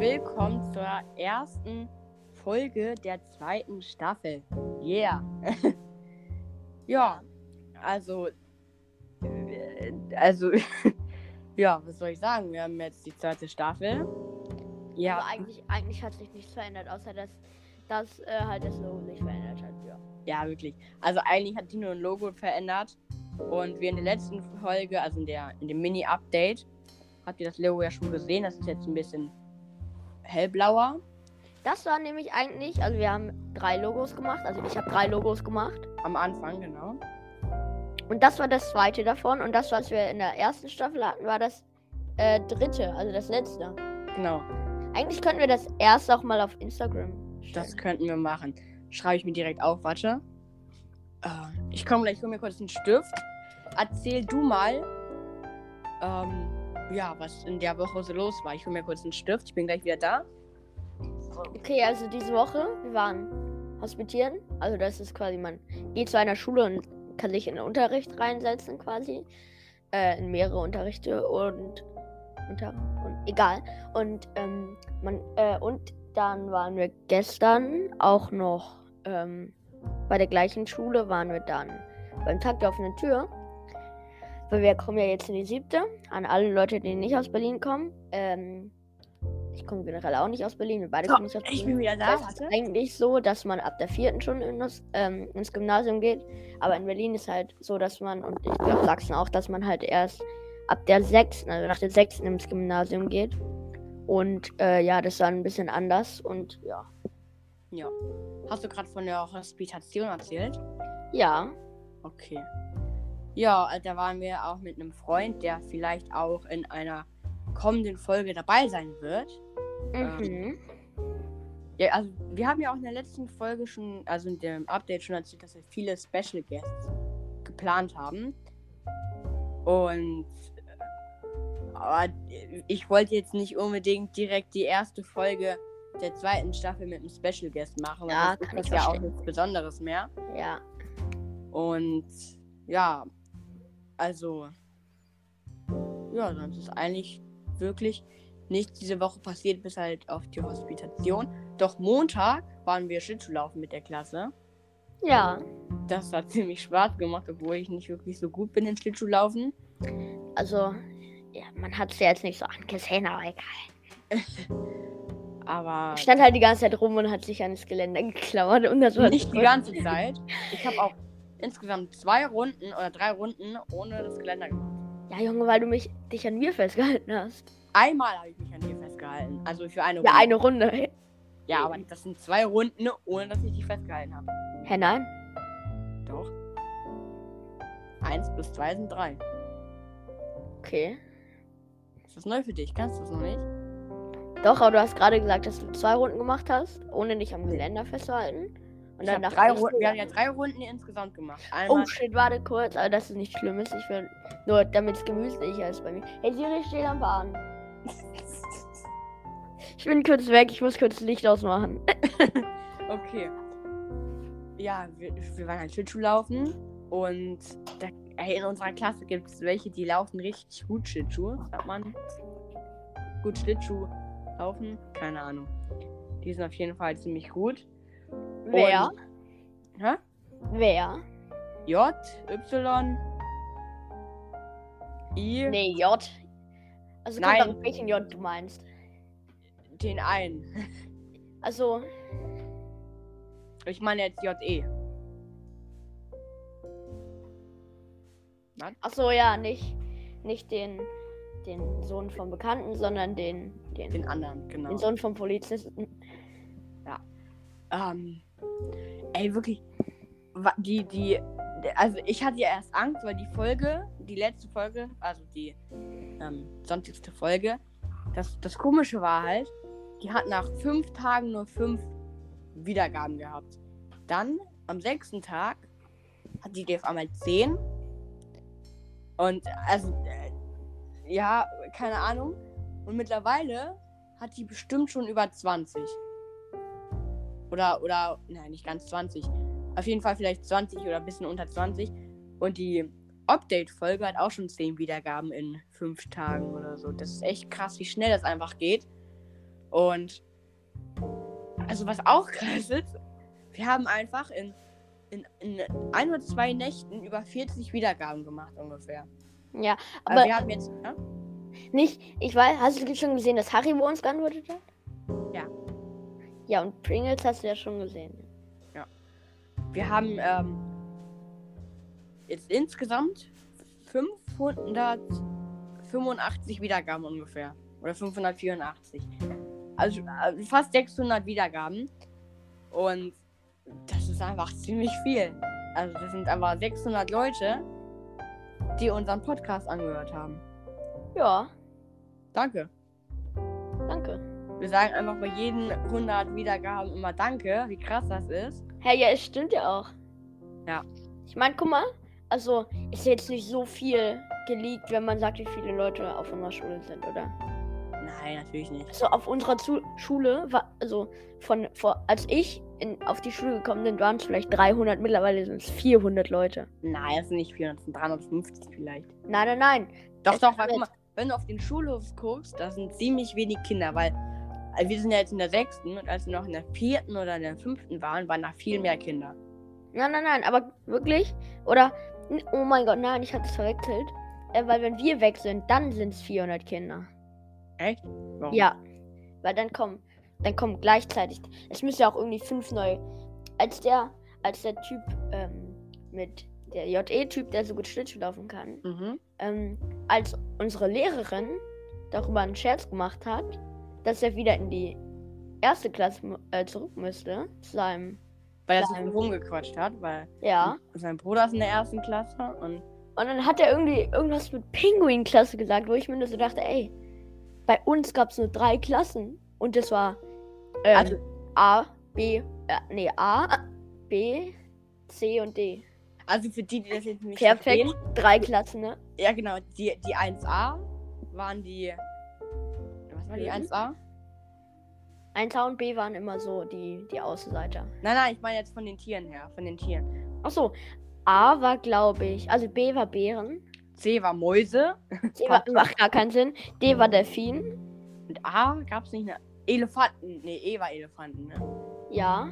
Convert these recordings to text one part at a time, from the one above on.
willkommen zur ersten Folge der zweiten Staffel. Yeah. ja, also, äh, also, ja, was soll ich sagen? Wir haben jetzt die zweite Staffel. Ja, Aber eigentlich, eigentlich hat sich nichts verändert, außer dass, dass äh, halt das Logo sich verändert hat. Ja. ja, wirklich. Also eigentlich hat die nur ein Logo verändert. Und wie in der letzten Folge, also in, der, in dem Mini-Update, habt ihr das Logo ja schon gesehen. Das ist jetzt ein bisschen hellblauer. Das war nämlich eigentlich, also wir haben drei Logos gemacht. Also ich habe drei Logos gemacht. Am Anfang, genau. Und das war das zweite davon. Und das, was wir in der ersten Staffel hatten, war das äh, dritte, also das letzte. Genau. Eigentlich könnten wir das erst auch mal auf Instagram stellen. Das könnten wir machen. Schreibe ich mir direkt auf, warte. Äh, ich komme gleich, hol mir kurz einen Stift. Erzähl du mal, ähm, ja, was in der Woche so los war. Ich hol mir kurz einen Stift. Ich bin gleich wieder da. Okay, also diese Woche, wir waren hospitieren. Also das ist quasi, man geht zu einer Schule und kann sich in den Unterricht reinsetzen quasi. Äh, in mehrere Unterrichte und unter und egal. Und ähm, man äh, und dann waren wir gestern auch noch ähm, bei der gleichen Schule waren wir dann beim Tag der offenen Tür. Weil wir kommen ja jetzt in die siebte. An alle Leute, die nicht aus Berlin kommen. Ähm, ich komme generell auch nicht aus Berlin. Wir beide kommen nicht aus Berlin. ich bin wieder da, Das ist eigentlich so, dass man ab der vierten schon in das, ähm, ins Gymnasium geht. Aber in Berlin ist halt so, dass man, und ich glaube Sachsen auch, dass man halt erst ab der sechsten, also nach der sechsten ins Gymnasium geht. Und äh, ja, das war ein bisschen anders. Und ja. Ja. Hast du gerade von der Hospitation erzählt? Ja. Okay. Ja, also da waren wir auch mit einem Freund, der vielleicht auch in einer kommenden Folge dabei sein wird. Mhm. Ja, also wir haben ja auch in der letzten Folge schon, also in dem Update schon erzählt, dass wir viele Special Guests geplant haben. Und äh, aber ich wollte jetzt nicht unbedingt direkt die erste Folge der zweiten Staffel mit einem Special Guest machen, weil Ja, das kann ist ich ja auch nichts Besonderes mehr. Ja. Und ja, also ja, sonst ist eigentlich wirklich nichts diese Woche passiert, bis halt auf die Hospitation. Doch Montag waren wir Schlittschuhlaufen mit der Klasse. Ja. Das hat ziemlich Spaß gemacht, obwohl ich nicht wirklich so gut bin in Schlittschuhlaufen. Also, ja, man hat es ja jetzt nicht so angesehen, aber egal. Aber Ich stand halt die ganze Zeit rum und hat sich an das Geländer geklammert und das war nicht die ganze Zeit. Ich habe auch insgesamt zwei Runden oder drei Runden ohne das Geländer gemacht. Ja, Junge, weil du mich dich an mir festgehalten hast. Einmal habe ich mich an dir festgehalten. Also für eine Ja, Runde. eine Runde. Ja, aber das sind zwei Runden, ohne dass ich dich festgehalten habe. Hä, nein? Doch. Eins plus zwei sind drei. Okay. Ist das neu für dich? Kannst du das noch nicht? Doch, aber du hast gerade gesagt, dass du zwei Runden gemacht hast, ohne dich am Geländer festzuhalten. Und Ich dann dachte drei Runden, wir haben ja drei Runden insgesamt gemacht. Einmal, Oh shit, warte kurz, aber das ist nicht schlimm. ist. Ich will nur, damit es gemütlicher ist bei mir. Hey Siri, steh am Bahn. Ich bin kurz weg, ich muss kurz das Licht ausmachen. okay. Ja, wir, wir waren halt Schlittschuhlaufen und da, in unserer Klasse gibt es welche, die laufen richtig gut Schlittschuh, sagt man. Gut Schlittschuh laufen, keine Ahnung. Die sind auf jeden Fall ziemlich gut. Wer? Und, hä? Wer? J, Y, I, Nee, J. Also Nein. kommt welchen J du meinst. den einen. Also, Ich meine jetzt JE. achso, ja, nicht, nicht den, den Sohn vom Bekannten, sondern den, den, Den anderen, genau. den Sohn vom Polizisten. Ähm, ey, wirklich. Die, die. Also, ich hatte ja erst Angst, weil die Folge, die letzte Folge, also die ähm, sonntigste Folge, das, das Komische war halt, die hat nach fünf Tagen nur fünf Wiedergaben gehabt. Dann, am sechsten Tag, hat die auf einmal zehn. Und, also, äh, ja, keine Ahnung. Und mittlerweile hat die bestimmt schon über 20. Oder, oder, nein, nicht ganz 20. Auf jeden Fall vielleicht 20 oder ein bisschen unter 20. Und die Update-Folge hat auch schon 10 Wiedergaben in 5 Tagen oder so. Das ist echt krass, wie schnell das einfach geht. Und also was auch krass ist, wir haben einfach in, in, in ein oder zwei Nächten über 40 Wiedergaben gemacht ungefähr. Ja, Aber aber wir haben jetzt, ja? nicht, ich weiß, hast du schon gesehen, dass Haribo uns geantwortet hat? Ja. Ja, und Pringles hast du ja schon gesehen. wir haben ähm, jetzt insgesamt 585 Wiedergaben ungefähr. Oder 584. Also äh, fast 600 Wiedergaben. Und das ist einfach ziemlich viel. Also das sind einfach 600 Leute, die unseren Podcast angehört haben. Ja, Danke. danke. Wir sagen einfach bei jeden 100 Wiedergaben immer Danke, wie krass das ist. Hey, ja, es stimmt ja auch. Ja. Ich meine, guck mal, also ist jetzt nicht so viel geleakt, wenn man sagt, wie viele Leute auf unserer Schule sind, oder? Nein, natürlich nicht. Also auf unserer Zu Schule war, also von, vor, als ich in, auf die Schule gekommen bin, waren es vielleicht 300, mittlerweile sind es 400 Leute. Nein, das sind nicht 400, das sind 350 vielleicht. Nein, nein, nein. Doch, Es doch, jetzt- mal, wenn du auf den Schulhof guckst, da sind ziemlich wenig Kinder, weil äh, wir sind ja jetzt in der sechsten und als wir noch in der vierten oder in der fünften waren, waren da viel mehr Kinder. Nein, nein, nein, aber wirklich? Oder, oh mein Gott, nein, ich hatte es verwechselt. Äh, weil wenn wir weg sind, dann sind es 400 Kinder. Echt? Warum? Ja, weil dann kommen, dann kommen gleichzeitig. Es müssen ja auch irgendwie fünf neue. Als der, als der Typ ähm, mit der JE-Typ, der so gut Schlittschuh laufen kann, Mhm. ähm, als unsere Lehrerin darüber einen Scherz gemacht hat, dass er wieder in die erste Klasse äh, zurück müsste, zu seinem, Weil er viel rumgequatscht hat, weil ja. sein Bruder ist in der ersten Klasse und Und dann hat er irgendwie irgendwas mit Pinguin-Klasse gesagt, wo ich mir nur so dachte, ey, bei uns gab es nur drei Klassen. Und das war ähm, Also- A, B, äh, nee, A, B, C und D. also für die, die das jetzt nicht Perfekt, verstehen, drei Klassen, ne? ja genau, die, die 1a waren die, war die Mhm. 1a? 1A und B waren immer so die, die Außenseiter. Nein, nein, ich meine jetzt von den Tieren her, von den Tieren. Achso, A war, glaube ich, also B war Bären. C war Mäuse C war, macht gar keinen Sinn. D war Delfin. und A gab es nicht eine Elefanten. Nee, E war Elefanten, ne? Ja.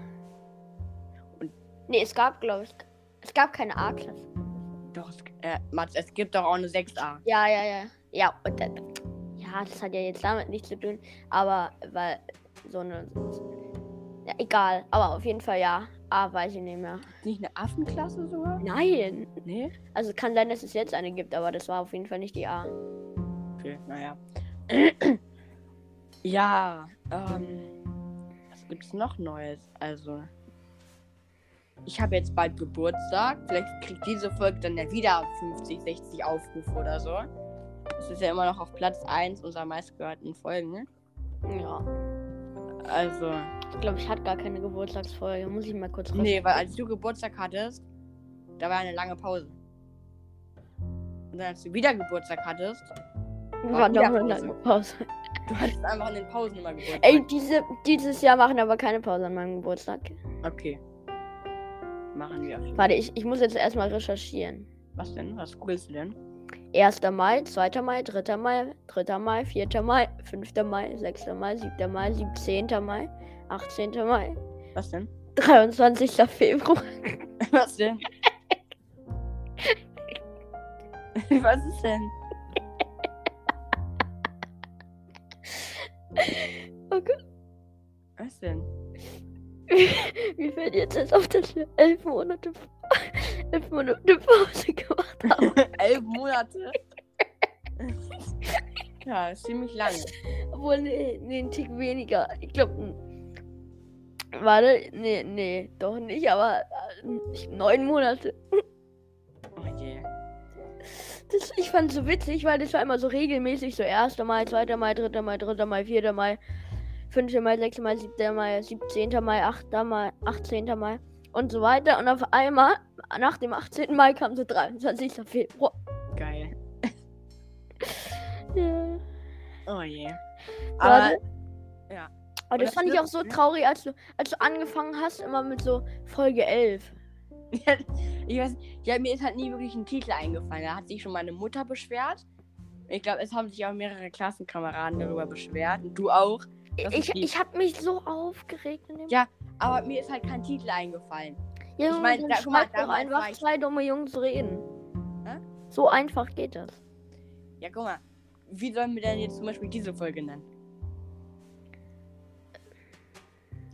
Und- Nee, es gab, glaube ich, es gab keine A-Klasse. Doch, es, äh, Mats, es gibt doch auch eine 6a. Ja, ja, ja. Ja, und dann, ja, das hat ja jetzt damit nichts zu tun, aber weil so eine. Ja, egal, aber auf jeden Fall ja. A weiß ich nicht mehr. Nicht eine Affenklasse sogar? Nein! Nee? Also kann sein, dass es jetzt eine gibt, aber das war auf jeden Fall nicht die A. Okay, naja. ja, ähm. Was gibt's noch Neues? Also. Ich habe jetzt bald Geburtstag. Vielleicht kriegt diese Folge dann ja wieder 50, 60 Aufrufe oder so. Das ist ja immer noch auf Platz 1 unserer meistgehörten Folgen. ne? Ja. Also. Ich glaube, ich hatte gar keine Geburtstagsfolge. Muss ich mal kurz Nee, weil als du Geburtstag hattest, da war eine lange Pause. Und dann als du wieder Geburtstag hattest, war noch eine lange Pause. du hattest einfach in den Pausen immer Geburtstag. Ey, diese, dieses Jahr machen aber keine Pause an meinem Geburtstag. Okay. Machen wir. Warte, ich, ich muss jetzt erstmal recherchieren. Was denn? Was googelst du denn? 1. Mai, 2. Mai, 3. Mai, 3. Mai, 4. Mai, 5. Mai, 6. Mai, 7. Mai, 17. Mai, 18. Mai, Was denn? 23. Februar. Was denn? Was ist denn? Okay. Was denn? Wie fällt jetzt erst auf, wir elf Monate, elf Monate Pause gemacht haben? Elf Monate? ja, ziemlich lange. Obwohl, nee, nee, ein Tick weniger. Ich glaube, warte, nee, nee, doch nicht, aber äh, neun Monate. Oh je. Das, ich fand es so witzig, weil das war immer so regelmäßig, so 1. Mai, 2. Mai, 3. Mai, 3. Mai, 4. Mai, 5. Mai, 6. Mai, 7. Mai, 17. Mai, 8. Mai, 18. Mai und so weiter. Und auf einmal, nach dem 18. Mai kam so 23. Februar. Geil. Ja. Oh je. Aber Warte. ja. Aber das das fand ich auch so traurig, als du, als du angefangen hast, immer mit so Folge 11. ich weiß, ja, mir ist halt nie wirklich ein Titel eingefallen. Da hat sich schon meine Mutter beschwert. Ich glaube, es haben sich auch mehrere Klassenkameraden darüber beschwert. Und du auch. Ich, die. ich habe mich so aufgeregt. In dem Ja, aber mir ist halt kein Titel eingefallen. ja, ich mein, dann da- guck mal, doch einfach zwei dumme Jungs reden. Hä? So einfach geht das. Ja, guck mal. Wie sollen wir denn jetzt zum Beispiel diese Folge nennen?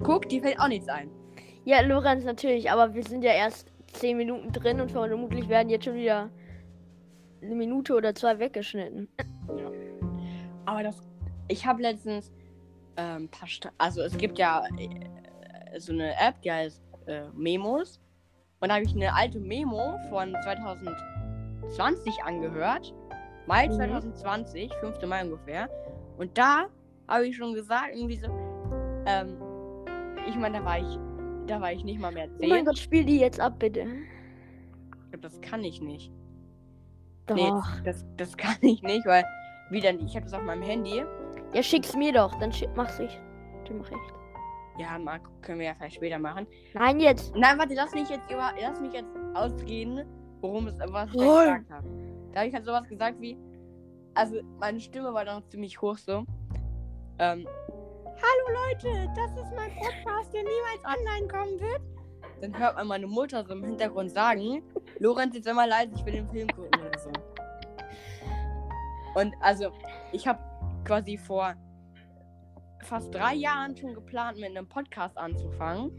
Guck, die fällt auch nichts ein. Ja, Lorenz natürlich, aber wir sind ja erst 10 Minuten drin und vermutlich werden jetzt schon wieder eine Minute oder zwei weggeschnitten. Aber das. Ich habe letztens ähm, paar Sta also es gibt ja äh, so eine App, die heißt äh, Memos. Und da habe ich eine alte Memo von 2020 angehört. Mai Mhm. 2020, 5. Mai ungefähr. Und da habe ich schon gesagt, irgendwie so, ähm, ich meine, da war ich, da war ich nicht mal mehr Oh 10. mein Gott, spiel die jetzt ab, bitte. Ich glaub, das kann ich nicht. Doch. Nee, das, das kann ich nicht, weil wieder, ich habe das auf meinem Handy. Ja, schick's mir doch, dann schick, mach's ich. Dann mach ich's. Ja, mal, können wir ja vielleicht später machen. Nein, jetzt. Nein, warte, lass mich jetzt über, lass mich jetzt ausreden, worum es was ich gesagt habe. Da habe ich halt sowas gesagt wie, also meine Stimme war dann ziemlich hoch so. Ähm, Hallo Leute, das ist mein Podcast, der niemals online kommen wird. Dann hört man meine Mutter so im Hintergrund sagen, Lorenz, jetzt sei mal leise, ich will den Film gucken oder so. Und also, ich habe quasi vor fast drei Jahren schon geplant, mit einem Podcast anzufangen.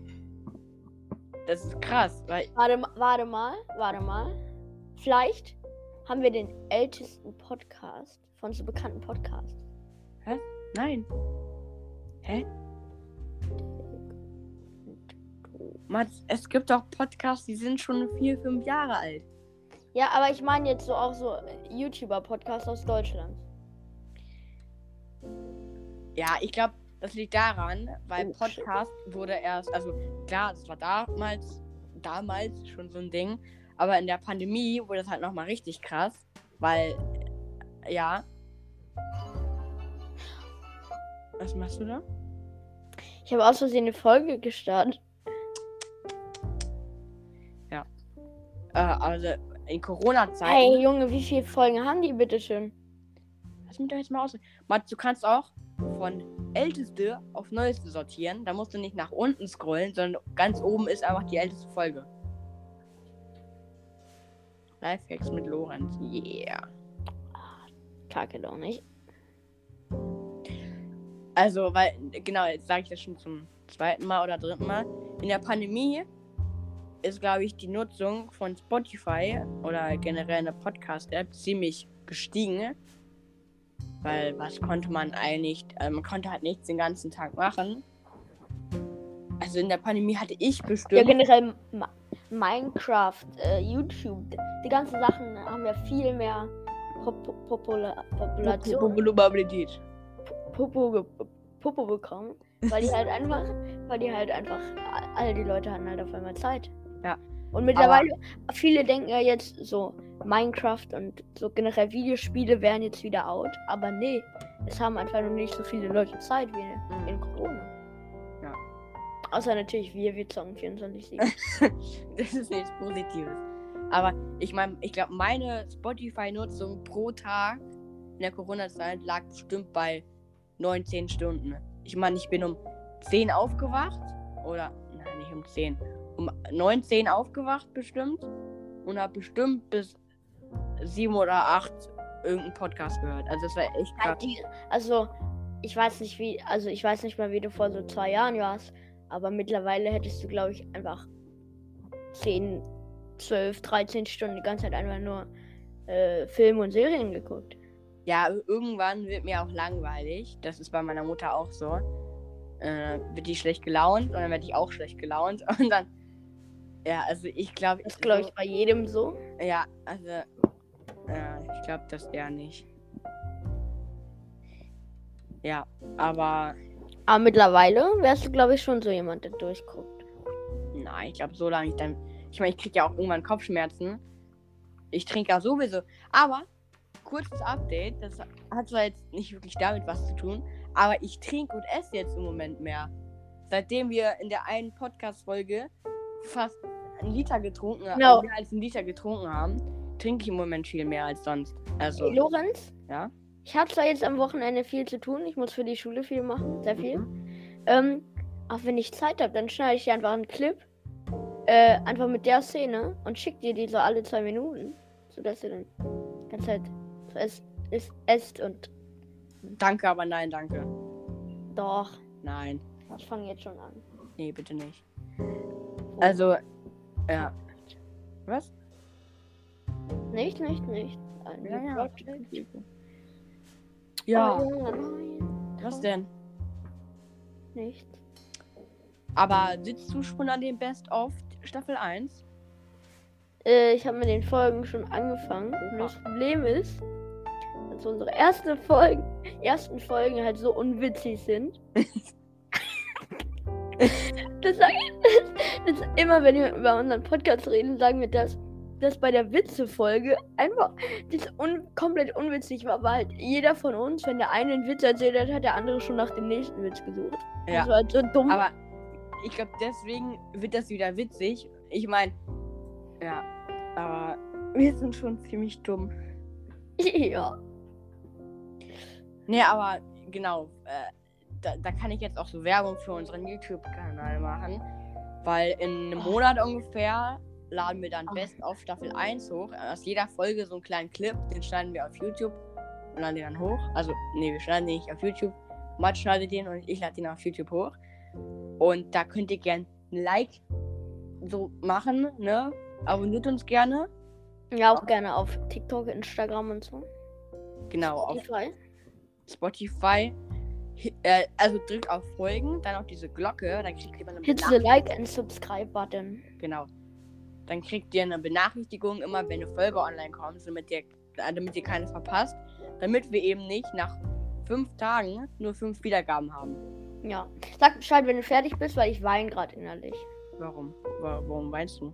Das ist krass, weil Warte, warte mal, warte mal. Vielleicht haben wir den ältesten Podcast von so bekannten Podcasts. Nein. Hä? Mats, es gibt doch Podcasts, die sind schon vier, fünf Jahre alt. Ja, aber ich meine jetzt so auch so YouTuber-Podcasts aus Deutschland. Ja, ich glaube, das liegt daran, weil Oh, Podcast wurde erst, also klar, das war damals, damals schon so ein Ding, aber in der Pandemie wurde es halt nochmal richtig krass, weil, ja. Was machst du da? Ich habe aus Versehen eine Folge gestartet. Äh, also in Corona-Zeiten. Hey Junge, wie viele Folgen haben die bitte schön? Lass mich doch jetzt mal aus. Mats, du kannst auch von älteste auf neueste sortieren. Da musst du nicht nach unten scrollen, sondern ganz oben ist einfach die älteste Folge. Lifehacks mit Lorenz. Yeah. Kacke doch nicht. Also, weil, genau, jetzt sage ich das schon zum zweiten Mal oder dritten Mal. In der Pandemie ist, glaube ich, die Nutzung von Spotify oder generell eine Podcast-App ziemlich gestiegen. Weil was konnte man eigentlich, äh, man konnte halt nichts den ganzen Tag machen. Also in der Pandemie hatte ich Ja, bestimmt. generell Ma Minecraft, äh, YouTube, die ganzen Sachen haben ja viel mehr Pop Popula Population, Popularität. Popo, Popo bekommen, weil die halt einfach, weil die halt einfach, all die Leute hatten halt auf einmal Zeit. Ja. Und mittlerweile, viele denken ja jetzt so, Minecraft und so generell Videospiele wären jetzt wieder out, aber nee, es haben einfach noch nicht so viele Leute Zeit wie Mhm. in Corona. Ja. Außer natürlich wir, wir zocken 24-7. das ist nichts Positives. Aber ich meine, ich glaube, meine Spotify-Nutzung pro Tag in der Corona-Zeit lag bestimmt bei 19 Stunden. Ich meine, ich bin um 10 aufgewacht. Oder, nein, nicht um 10. Um 19 aufgewacht bestimmt. Und habe bestimmt bis 7 oder 8 irgendeinen Podcast gehört. Also, das war echt krass. also, ich weiß nicht wie, also ich weiß nicht mal, wie du vor so zwei Jahren warst, aber mittlerweile hättest du, glaube ich, einfach 10, 12, 13 Stunden die ganze Zeit einfach nur äh, Filme und Serien geguckt. Ja, irgendwann wird mir auch langweilig. Das ist bei meiner Mutter auch so. Äh, wird die schlecht gelaunt und dann werde ich auch schlecht gelaunt. Und dann. Ja, also ich glaube. Das glaube ich bei jedem so. Ja, also. Ja, ich glaube das eher nicht. Ja, aber. Aber mittlerweile wärst du, glaube ich, schon so jemand, der durchguckt. Nein, ich glaube so lange nicht. Dann, ich meine, ich kriege ja auch irgendwann Kopfschmerzen. Ich trinke ja sowieso. Aber, kurzes Update. Das hat zwar jetzt nicht wirklich damit was zu tun. Aber ich trinke und esse jetzt im Moment mehr. Seitdem wir in der einen Podcast-Folge fast einen Liter getrunken haben, No. mehr als einen Liter getrunken haben, trinke ich im Moment viel mehr als sonst. Also, Lorenz, ja. Ich habe zwar jetzt am Wochenende viel zu tun, ich muss für die Schule viel machen, sehr viel. Mhm. Ähm, auch wenn ich Zeit habe, dann schneide ich dir einfach einen Clip. Äh, einfach mit der Szene und schick dir die so alle zwei Minuten. Sodass du dann die ganze Zeit so esst, isst, esst und Danke, aber nein, danke. doch. Nein. Ich fange jetzt schon an. Nee, bitte nicht. Also, ja. Was? Nicht, nicht, nicht. Ein Ja, ja. Ja. Oh, ja. Was denn? Nicht. Aber sitzt du schon an dem Best of Staffel 1? Äh, ich habe mit den Folgen schon angefangen. Und das Problem ist, dass unsere erste Folgen, ersten Folgen halt so unwitzig sind. das sage ich, das, das immer, wenn wir über unseren Podcast reden, sagen wir das, dass bei der Witze-Folge einfach das un komplett unwitzig war, weil halt jeder von uns, wenn der eine einen Witz erzählt hat, hat der andere schon nach dem nächsten Witz gesucht. Ja. Das war halt so dumm. Aber ich glaube, deswegen wird das wieder witzig. Ich meine, ja, aber wir sind schon ziemlich dumm. ja. Nee, aber genau, äh, da, da kann ich jetzt auch so Werbung für unseren YouTube-Kanal machen. Weil in einem. Monat ungefähr laden wir dann Oh. Best auf Staffel 1 hoch. Aus jeder Folge so einen kleinen Clip, den schneiden wir auf YouTube und laden den dann hoch. Also, nee, wir schneiden den nicht auf YouTube. Matt schneidet den und ich lade den auf YouTube hoch. Und da könnt ihr gern ein Like so machen, ne? Abonniert uns gerne. Ja, auch gerne auf TikTok, Instagram und so. Genau, auf Spotify. Äh, also drückt auf Folgen, dann auf diese Glocke, dann kriegt ihr eine Hit the Benachrichtigung. like and subscribe button. Genau. Dann kriegt ihr eine Benachrichtigung immer, wenn eine Folge online kommt, damit ihr, äh, damit ihr keine verpasst. Damit wir eben nicht nach fünf Tagen nur fünf Wiedergaben haben. Ja. Sag Bescheid, wenn du fertig bist, weil ich weine gerade innerlich. Warum? Wa- Warum weinst du?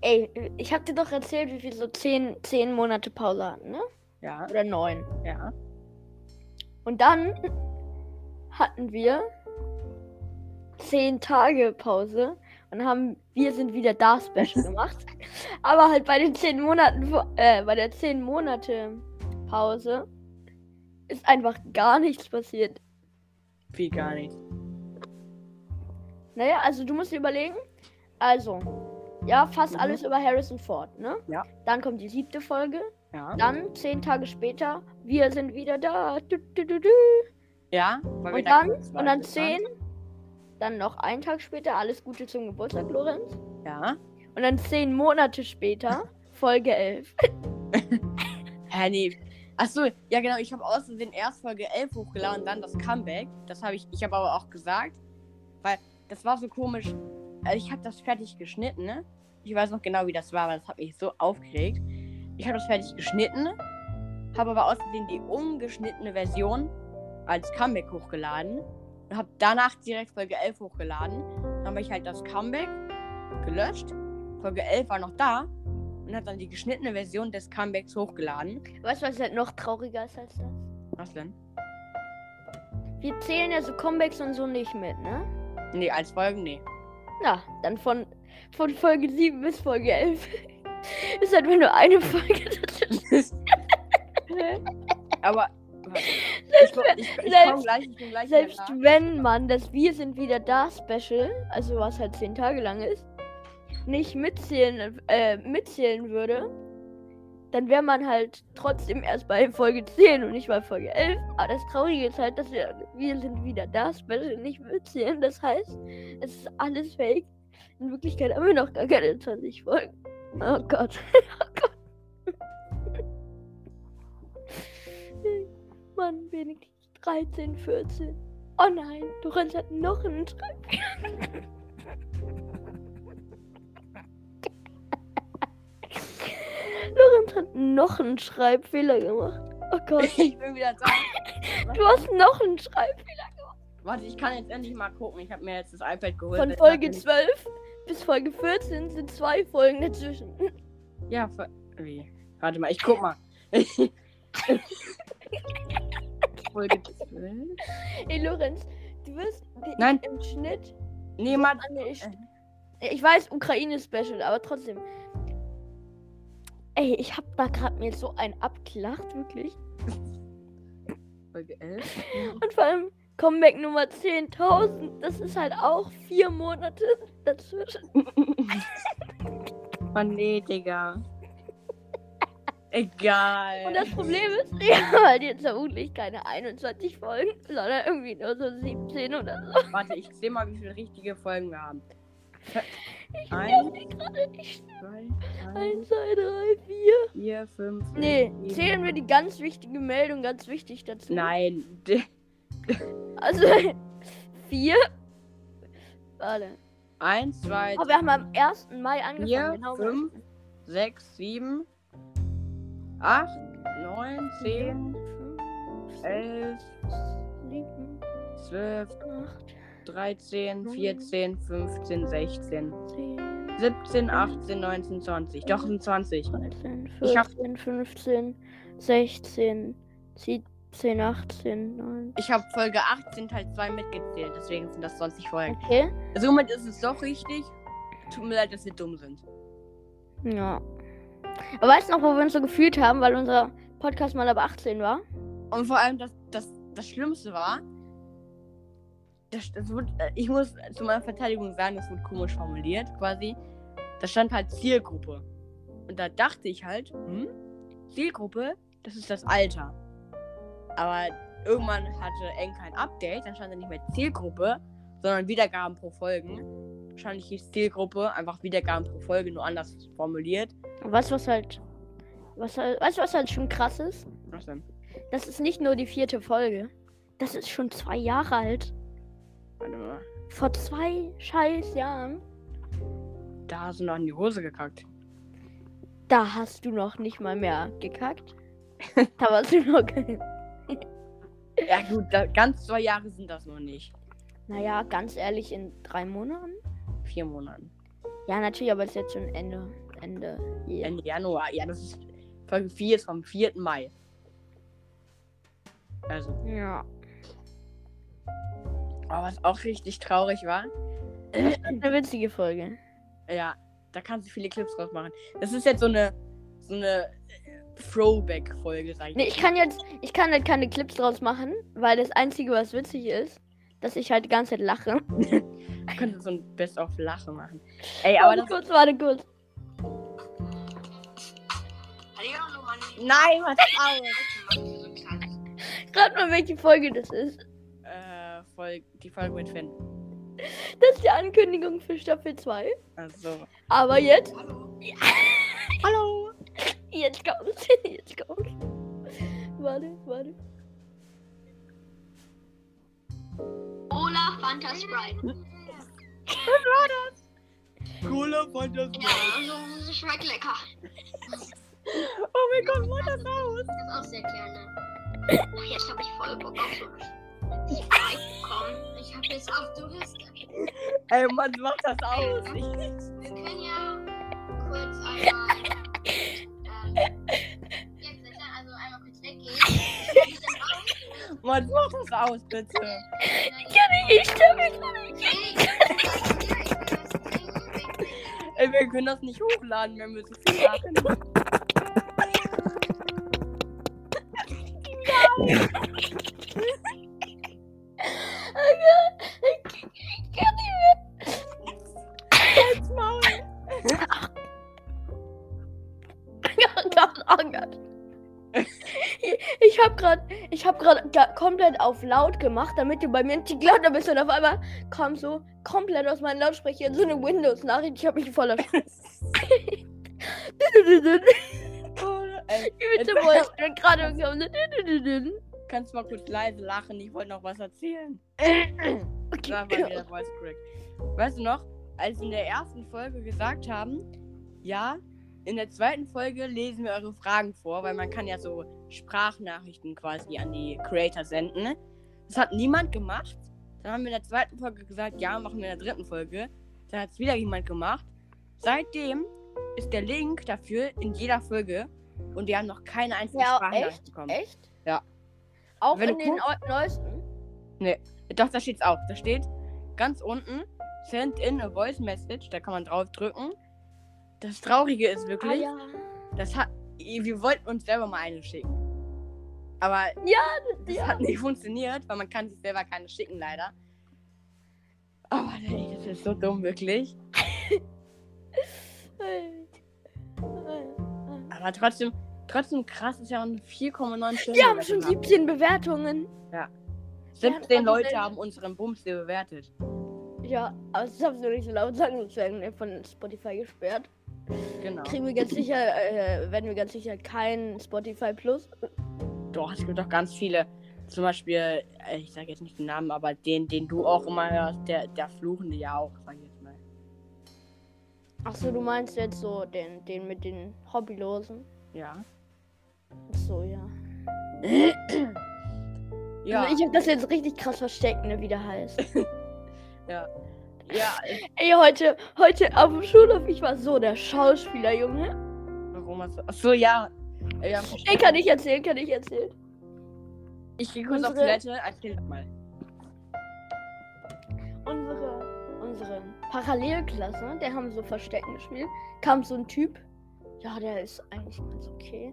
Ey, ich hab dir doch erzählt, wie wir so zehn, zehn Monate Pause hatten, ne? Ja, Oder neun. ja. Und dann hatten wir zehn Tage Pause und haben Wir sind wieder da Special gemacht. Aber halt bei den zehn Monaten, äh, bei der zehn Monate Pause ist einfach gar nichts passiert. Viel gar nicht. Naja, also du musst dir überlegen. Also, ja, fast Mhm. alles über Harrison Ford, ne? Ja. Dann kommt die siebte Folge. Ja. Dann, zehn Tage später, wir sind wieder da. Du, du, du. Ja, weil Und da dann, und dann zehn. Dann noch einen Tag später, alles Gute zum Geburtstag, Lorenz. Ja. Und dann zehn Monate später, Folge 11. Hä, nee. Achso, ja genau, ich habe aus Versehen erst Folge 11 hochgeladen dann das Comeback. Das habe ich, ich habe aber auch gesagt, weil das war so komisch. Also ich habe das fertig geschnitten, ne? Ich weiß noch genau, wie das war, aber das hat mich so aufgeregt. Ich habe das fertig geschnitten, habe aber Versehen die ungeschnittene Version als Comeback hochgeladen und habe danach direkt Folge 11 hochgeladen. Dann habe ich halt das Comeback gelöscht. Folge 11 war noch da und habe dann die geschnittene Version des Comebacks hochgeladen. Weißt du, was halt noch trauriger ist als das? Was denn? Wir zählen ja so Comebacks und so nicht mit, ne? Nee, als Folgen, nee. Na, dann von, von Folge 7 bis Folge 11 ist halt nur eine Folge. Aber. warte. Ich, komm- ich, ich selbst- gleich, ich gleich Selbst wenn man das Wir sind wieder da Special, also was halt 10 Tage lang ist, nicht mitzählen, äh, mitzählen würde, dann wäre man halt trotzdem erst bei Folge 10 und nicht bei Folge 11. Aber das Traurige ist halt, dass wir, wir sind wieder da Special nicht mitzählen. Das heißt, es ist alles fake. In Wirklichkeit haben wir noch gar keine 20 Folgen. Oh Gott. Oh Gott. Mann, wenigstens 13, 14. Oh nein, Lorenz hat noch einen Schreibfehler. Lorenz hat noch einen Schreibfehler gemacht. Oh Gott, Ich bin wieder da. du hast noch einen Schreibfehler. Warte, ich kann jetzt endlich mal gucken. Ich habe mir jetzt das iPad geholt. Von Folge ich- 12 bis Folge 14 sind zwei Folgen dazwischen. Ja, wie? Warte mal, ich guck mal. Folge 12. Ey, Lorenz, du wirst Nein. im Schnitt. Nee, ich, ich weiß, Ukraine-Special, aber trotzdem. Ey, ich hab da gerade mir so einen abgelacht, wirklich. Folge 11. Und vor allem Comeback Nummer 10.000. Das ist halt auch vier Monate dazwischen. Mann, nee, Digga. Egal. Und das Problem ist, wir haben halt jetzt vermutlich keine 21 Folgen, sondern irgendwie nur so 17 oder so. Warte, ich sehe mal, wie viele richtige Folgen wir haben. Ich Eins, mir gerade nicht. zwei, 1, drei, 2, 3, 4. vier, fünf. sechs, Nee, zählen wir die ganz wichtige Meldung ganz wichtig dazu. Nein. Also, 4. Warte. Eins, zwei, Oh, wir haben am 1. Mai angefangen. vier, genau. fünf, sechs, sieben, acht, neun, zehn, elf, 7, zwölf, 8, 13, 14, 15, 16, 10, 17, 18, 19, 20. Doch, sind 20. 13, Ich hab- 14, 15, 16, 17, 18, 19. Ich habe Folge 18 Teil 2 mitgezählt, deswegen sind das 20 Folgen. Okay. Somit ist es doch richtig. Tut mir leid, dass wir dumm sind. Ja. Aber weißt du noch, wo wir uns so gefühlt haben, weil unser Podcast mal ab 18 war? Und vor allem, das, das, das Schlimmste war, das, das äh, ich muss zu meiner Verteidigung sagen, das wurde komisch formuliert, quasi. Da stand halt Zielgruppe. Und da dachte ich halt, hm, Zielgruppe, das ist das Alter. Aber irgendwann hatte Eng kein Update, dann stand da nicht mehr Zielgruppe, sondern Wiedergaben pro Folgen. Wahrscheinlich hieß Zielgruppe einfach Wiedergaben pro Folge, nur anders formuliert. Du, was halt. Was halt, weißt du, was halt schon krass ist? Was denn? Das ist nicht nur die vierte Folge. Das ist schon zwei Jahre alt. Warte mal. Vor zwei scheiß Jahren. Da hast du noch in die Hose gekackt. Da hast du noch nicht mal mehr gekackt. da warst du noch. Ja gut, da, ganz zwei Jahre sind das noch nicht. naja, ganz ehrlich, in drei Monaten? Vier Monaten. Ja, natürlich, aber es ist jetzt schon Ende. Ende. hier. Ende Januar. Ja, das ist Folge 4 ist vom 4. Mai. Also, Ja. aber was auch richtig traurig war, Eine witzige Folge. ja, da kannst du viele Clips draus machen. Das ist jetzt so eine so eine Throwback-Folge, ich Nee, ich kann jetzt, ich kann halt keine Clips draus machen, weil das Einzige, was witzig ist, dass ich halt die ganze Zeit lache. Ich könnte so ein Best of Lache machen. Ey, aber warte kurz, warte kurz. Nein, was aus? Rat mal, welche Folge das ist. äh, Folge, die Folge mit Finn. Das ist die Ankündigung für Staffel 2. Also. Aber jetzt, Hallo! jetzt kommt's. Jetzt kommt's. Warte, warte. Cola Fanta Sprite. Cola von das. Ja, also das schmeckt lecker. Oh mein Gott, mach das aus! Das ist auch sehr gerne. Ach, jetzt habe ich voll Bock auf so Sprite bekommen. Ich habe jetzt auf Durst. Ey, Mann, mach das aus! Wir können ja kurz einmal. Ähm, jetzt nicht, also einmal kurz weggehen. Wie ist denn aus? Mann, mach das aus, bitte! Ich stelle mich Ey, wir können das nicht hochladen, wenn wir so viel machen. Ich kann nicht Jetzt mehr. Oh Gott, oh Gott. Ich habe gerade, ich habe gerade komplett auf laut gemacht, damit du bei mir nicht lauter bist und auf einmal kam so komplett aus meinen Lautsprechern so eine Windows-Nachricht. Ich habe mich Oh, Ey, Übelste Voice Crack gerade gekommen. kannst du mal kurz leise lachen? Ich wollte noch was erzählen. Okay. Weißt du noch, als wir in der ersten Folge gesagt haben, ja, in der zweiten Folge lesen wir eure Fragen vor, weil man kann ja so Sprachnachrichten quasi an die Creator senden. Das hat niemand gemacht. Dann haben wir in der zweiten Folge gesagt, ja, machen wir in der dritten Folge. Dann hat es wieder jemand gemacht. Seitdem ist der Link dafür in jeder Folge und wir haben noch keine einzige Ja, Sprachnachricht echt? bekommen. Echt? Ja. Auch Wenn in den guckst- neu- neuesten? Doch, da steht's auch. Da steht ganz unten, send in a voice message. Da kann man drauf drücken. Das Traurige ist Ah, wirklich, ja. das hat, wir wollten uns selber mal eine schicken. Aber Ja, das ja. hat nicht funktioniert, weil man kann sich selber keine schicken, leider. Aber ey, das ist so dumm, wirklich. Aber trotzdem, trotzdem krass ist ja auch eine 4,9 Sterne. Wir haben schon 17 Bewertungen. 17 also Leute wenn- haben unseren Bums hier bewertet. Ja, aber das darfst du nicht so laut sagen, sonst werden wir von Spotify gesperrt. Genau. Kriegen wir ganz sicher, äh, werden wir ganz sicher kein Spotify Plus. Doch, es gibt doch ganz viele. Zum Beispiel, äh, ich sage jetzt nicht den Namen, aber den, den du auch immer hörst, der, der Fluchende ja auch, sag ich jetzt mal. Achso, du meinst jetzt so den, den mit den Hobbylosen? Ja. Achso, ja. Ja. Also ich habe das jetzt richtig krass versteckt, ne, wie der heißt. ja. Ja, Ey, heute, heute auf dem Schulhof, ich war so der Schauspieler, Junge. warum hast du. Achso, ja. Ja Ey, kann ich erzählen, kann ich erzählen? ich gehe kurz auf unsere- Toilette, erzähl mal. Unsere, unsere Parallelklasse, der haben so Verstecken gespielt, kam so ein Typ. Ja, der ist eigentlich ganz okay.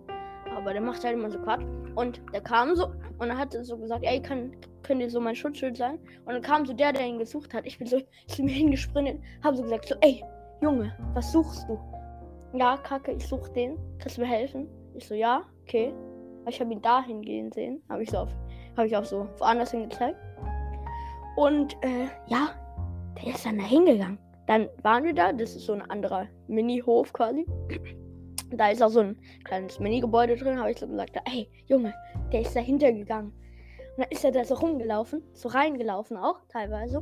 Aber der macht halt immer so Quatsch. Und der kam so und er hat so gesagt, ey, kann, könnt ihr so mein Schutzschild sein? Und dann kam so der, der ihn gesucht hat. Ich bin so zu mir hingesprintet, habe so gesagt, so, ey, Junge, was suchst du? Ja, Kacke, ich suche den. Kannst du mir helfen? Ich so, ja, okay. Ich habe ihn da hingehen sehen. Habe ich so auf, habe ich auch so woanders hingezeigt. Und äh, ja, der ist dann da hingegangen. Dann waren wir da, das ist so ein anderer Mini-Hof quasi. Da ist auch so ein kleines Mini-Gebäude drin, habe ich so gesagt, ey, Junge, der ist dahinter gegangen. Und dann ist er da so rumgelaufen, so reingelaufen auch teilweise.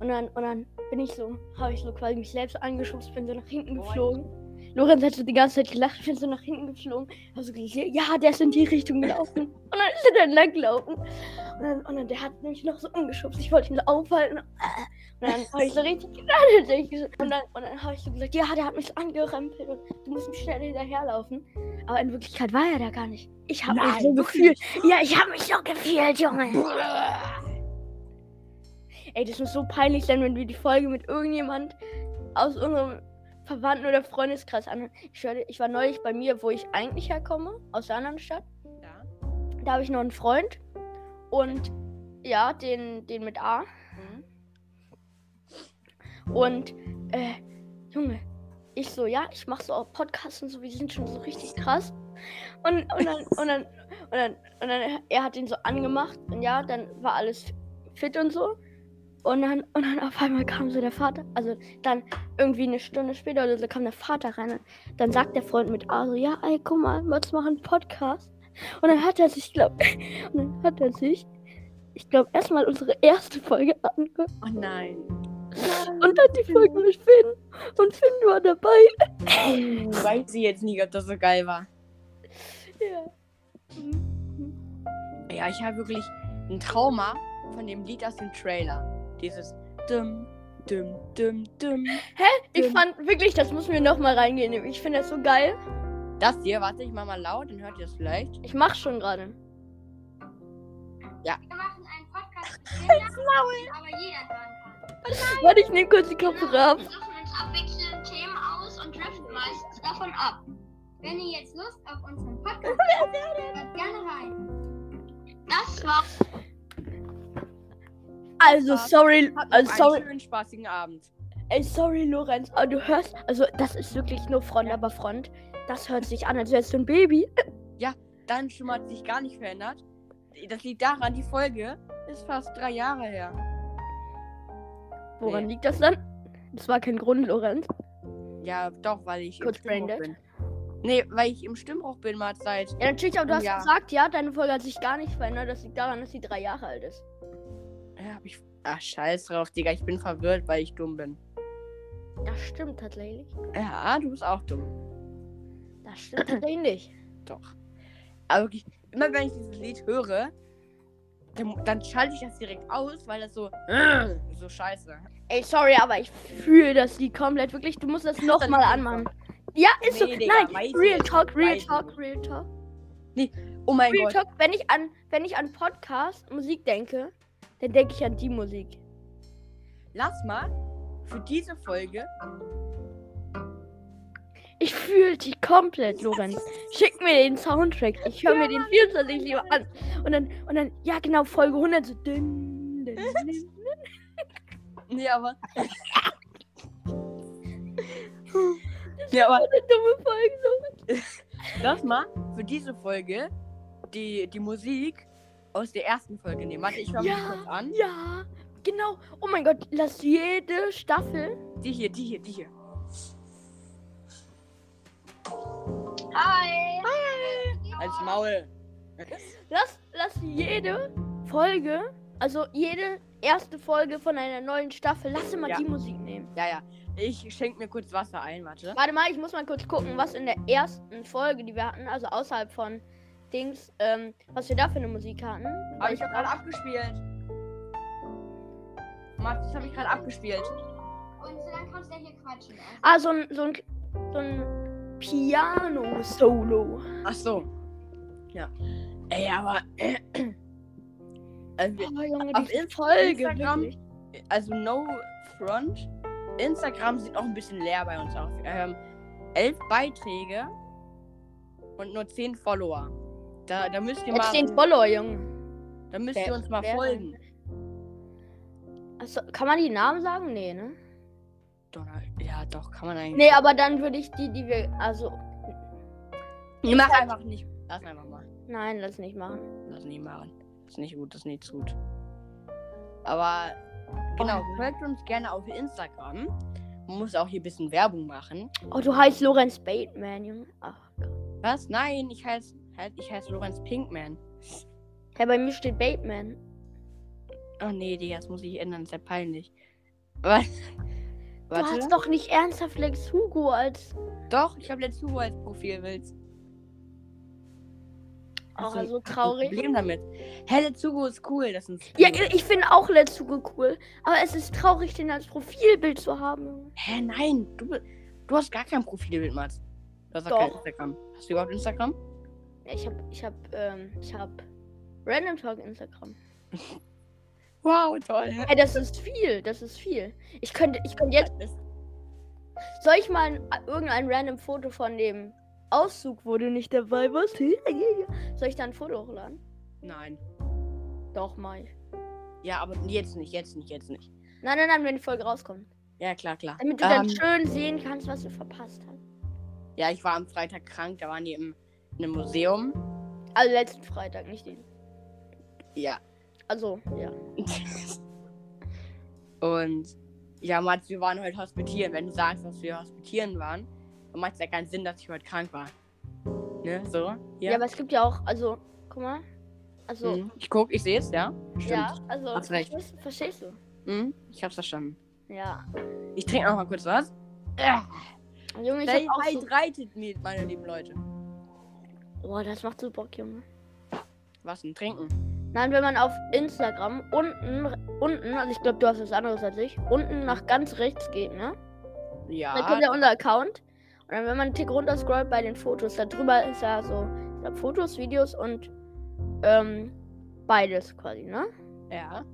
Und dann, und dann bin ich so, habe ich so quasi mich selbst angeschubst, bin so nach hinten geflogen. Lorenz hat so die ganze Zeit gelacht, ich bin so nach hinten geflogen. Hab so gesagt, ja, der ist in die Richtung gelaufen. Und dann ist er dann lang gelaufen. Und dann, und dann der hat mich noch so umgeschubst. Ich wollte ihn so aufhalten. Und dann habe ich so richtig gedacht. Und dann, und dann habe ich so gesagt, ja, der hat mich so angerempelt und du musst mich schnell hinterherlaufen. Aber in Wirklichkeit war er da gar nicht. Ich habe mich so gefühlt. Ja, ich habe mich so gefühlt, Junge. Ey, das muss so peinlich sein, wenn wir die Folge mit irgendjemand aus unserem Verwandten- oder Freundeskreis anhören. Ich, ich war neulich bei mir, wo ich eigentlich herkomme, aus der anderen Stadt. Ja. Da habe ich noch einen Freund. Und ja, den, den mit A. Mhm. Und, äh, Junge, ich so, ja, ich mache so auch Podcasts und so, wir sind schon so richtig krass. Und, und, dann, und, dann, und, dann, und dann, er hat ihn so angemacht und ja, dann war alles fit und so. Und dann, und dann auf einmal kam so der Vater, also dann irgendwie eine Stunde später oder so kam der Vater rein. Und dann sagt der Freund mit A so, ja, ey, guck mal, wir machen einen Podcast. Und dann hat er sich, glaub, und dann hat er sich, ich glaube, erstmal unsere erste Folge angehört. Oh nein. Und dann die Folge mit Finn. Und Finn war dabei. Weiß ich jetzt nicht, ob das so geil war. Ja. Ja, ich habe wirklich ein Trauma von dem Lied aus dem Trailer. Dieses dum, dum, dum, dum. Ich Dum. fand wirklich, das müssen wir nochmal reingehen. Ich finde das so geil. Das hier, warte, ich mach mal laut, dann hört ihr es vielleicht. Ich mach schon gerade. Wir machen einen Podcast mit Kindern, aber jeder hören kann. Warte, ich nehme kurz die Kopfhörer ab. Wir suchen uns abwechselnd Themen aus und driften meistens davon ab. Wenn ihr jetzt Lust auf unseren Podcast habt, hört gerne rein. Das war's. Also, sorry, also, einen sorry, schönen, spaßigen Abend. ey, sorry, Lorenz, aber du hörst, also, das ist wirklich nur Front, aber Front. Das hört sich an, als wärst du ein Baby. Dein Stimme hat sich gar nicht verändert. Das liegt daran, die Folge ist fast drei Jahre her. Woran Nee. liegt das dann? Das war kein Grund, Lorenz. Ja, doch, weil ich Kurz im Stimmbruch bin. Nee, weil ich im Stimmbruch bin, mal seit. Ja, natürlich, aber du hast Ja. gesagt, ja, deine Folge hat sich gar nicht verändert. Das liegt daran, dass sie drei Jahre alt ist. Ja, hab ich. Ach, scheiß drauf, Digga. Ich bin verwirrt, weil ich dumm bin. Das stimmt tatsächlich. Ja, du bist auch dumm. Das stimmt tatsächlich nicht. Doch. Aber wirklich, immer wenn ich dieses Lied höre, dann, dann schalte ich das direkt aus, weil das so. so scheiße. Ey, sorry, aber ich fühle das Lied komplett wirklich. Du musst das nochmal anmachen. Ja, ist so. Nee, Digga, weiß Nein, Real Talk, Real Talk. Real Talk. Oh mein Real Gott. Talk, wenn ich an, wenn ich an Podcast, Musik denke, dann denke ich an die Musik. Lass mal für diese Folge Ich fühle dich komplett, Lorenz. Schick mir den Soundtrack. Ich höre mir den 24 lieber an. Und dann, und dann, ja genau, Folge 100 so. Dün, dün, dün. Nee, aber. ja, aber Eine dumme Folge, lass mal für diese Folge die, die Musik aus der ersten Folge nehmen. Warte, ich höre Ja. mich kurz an. Ja, genau. Oh mein Gott, lass jede Staffel. Die hier, die hier, die hier. Hi. Als Maul. Lass, lass jede Folge, also jede erste Folge von einer neuen Staffel, lass mal Ja. die Musik nehmen. Ja, ja. Ich schenke mir kurz Wasser ein, warte. Warte mal, ich muss mal kurz gucken, was in der ersten Folge, die wir hatten, also außerhalb von Dings, ähm, was wir da für eine Musik hatten. Habe ich doch gerade abgespielt. Max, das habe ich gerade abgespielt. Und so dann kannst du ja hier quatschen. Ah, so ein, so ein, so ein Piano-Solo. Ach so. Ja. Ey, aber. also, wir- Oh, Junge, Auf die Folge, Instagram- wirklich. also no front. Instagram sieht auch ein bisschen leer bei uns aus. Ähm, elf Beiträge und nur zehn Follower. Da, da müsst ihr Jetzt mal. den Follower, Junge. Da müsst Wer- ihr uns mal wer- folgen. Achso, kann man die Namen sagen? Nee, ne? Donner- Ja, doch, kann man eigentlich. Nee, aber dann würde ich die, die wir. Also, Nee, mach einfach nicht. Lass einfach mal. nein, lass nicht machen. Lass nie machen. Das ist nicht gut, das ist nicht gut. Aber genau, Oh. folgt uns gerne auf Instagram. Man muss auch hier ein bisschen Werbung machen. Oh, du heißt Lorenz Bateman, Junge. Ach, Gott. Was? Nein, ich heiße ich heiß Lorenz Pinkman. Ja, bei mir steht Bateman. Oh nee, Digga, das muss ich ändern, das ist ja peinlich. Was? Du Warte. hast doch nicht ernsthaft Lex Hugo als. Doch, ich habe letztes Mal als Profilbild. Hast du so ein traurig. Problem damit. Helle Zugo ist cool, das ist Ja, ich finde auch Let's Hugo cool. Aber es ist traurig, den als Profilbild zu haben. Hä, nein, du, du hast gar kein Profilbild, Mats. Du hast auch kein Doch. Instagram. Hast du überhaupt Instagram? Ja, Ich hab, ich hab, ähm, ich hab Random Talk Instagram. Wow, toll. Ey, das ist viel, das ist viel. Ich könnte, ich könnte jetzt. Soll ich mal ein, irgendein random Foto von dem Auszug, wo du nicht dabei warst? Soll ich da ein Foto hochladen? Nein. Doch, mal. Ja, aber jetzt nicht, jetzt nicht, jetzt nicht. Nein, nein, nein, wenn die Folge rauskommt. Ja, klar, klar. Damit du dann Ähm, schön sehen kannst, was du verpasst hast. Ja, ich war am Freitag krank, da waren die im, einem Museum. Also letzten Freitag, nicht den. Ja. Also, ja. Und ja, Mats, wir waren heute hospitieren. Wenn du sagst, dass wir hospitieren waren, dann macht es ja keinen Sinn, dass ich heute krank war. Ne, so? Ja. aber es gibt ja auch, also, guck mal. Also, Mhm. Ich guck, ich sehe es, ja? Stimmt. ja, also, Hast recht. verstehst, verstehst du? Mhm, ich hab's verstanden. Ja. Ich trinke noch mal kurz was. Ja. Junge, ich Stay hab auch so, hydrated, me- meine lieben Leute. Boah, das macht so Bock, Junge. Was denn? Trinken? Nein, wenn man auf Instagram unten, unten, also ich glaube, du hast was anderes als ich, unten nach ganz rechts geht, ne? Ja. Dann kommt ja unser Account. Und dann, wenn man einen Tick runter scrollt bei den Fotos, da drüber ist ja so, ich glaub, Fotos, Videos und ähm, beides quasi, ne? Ja.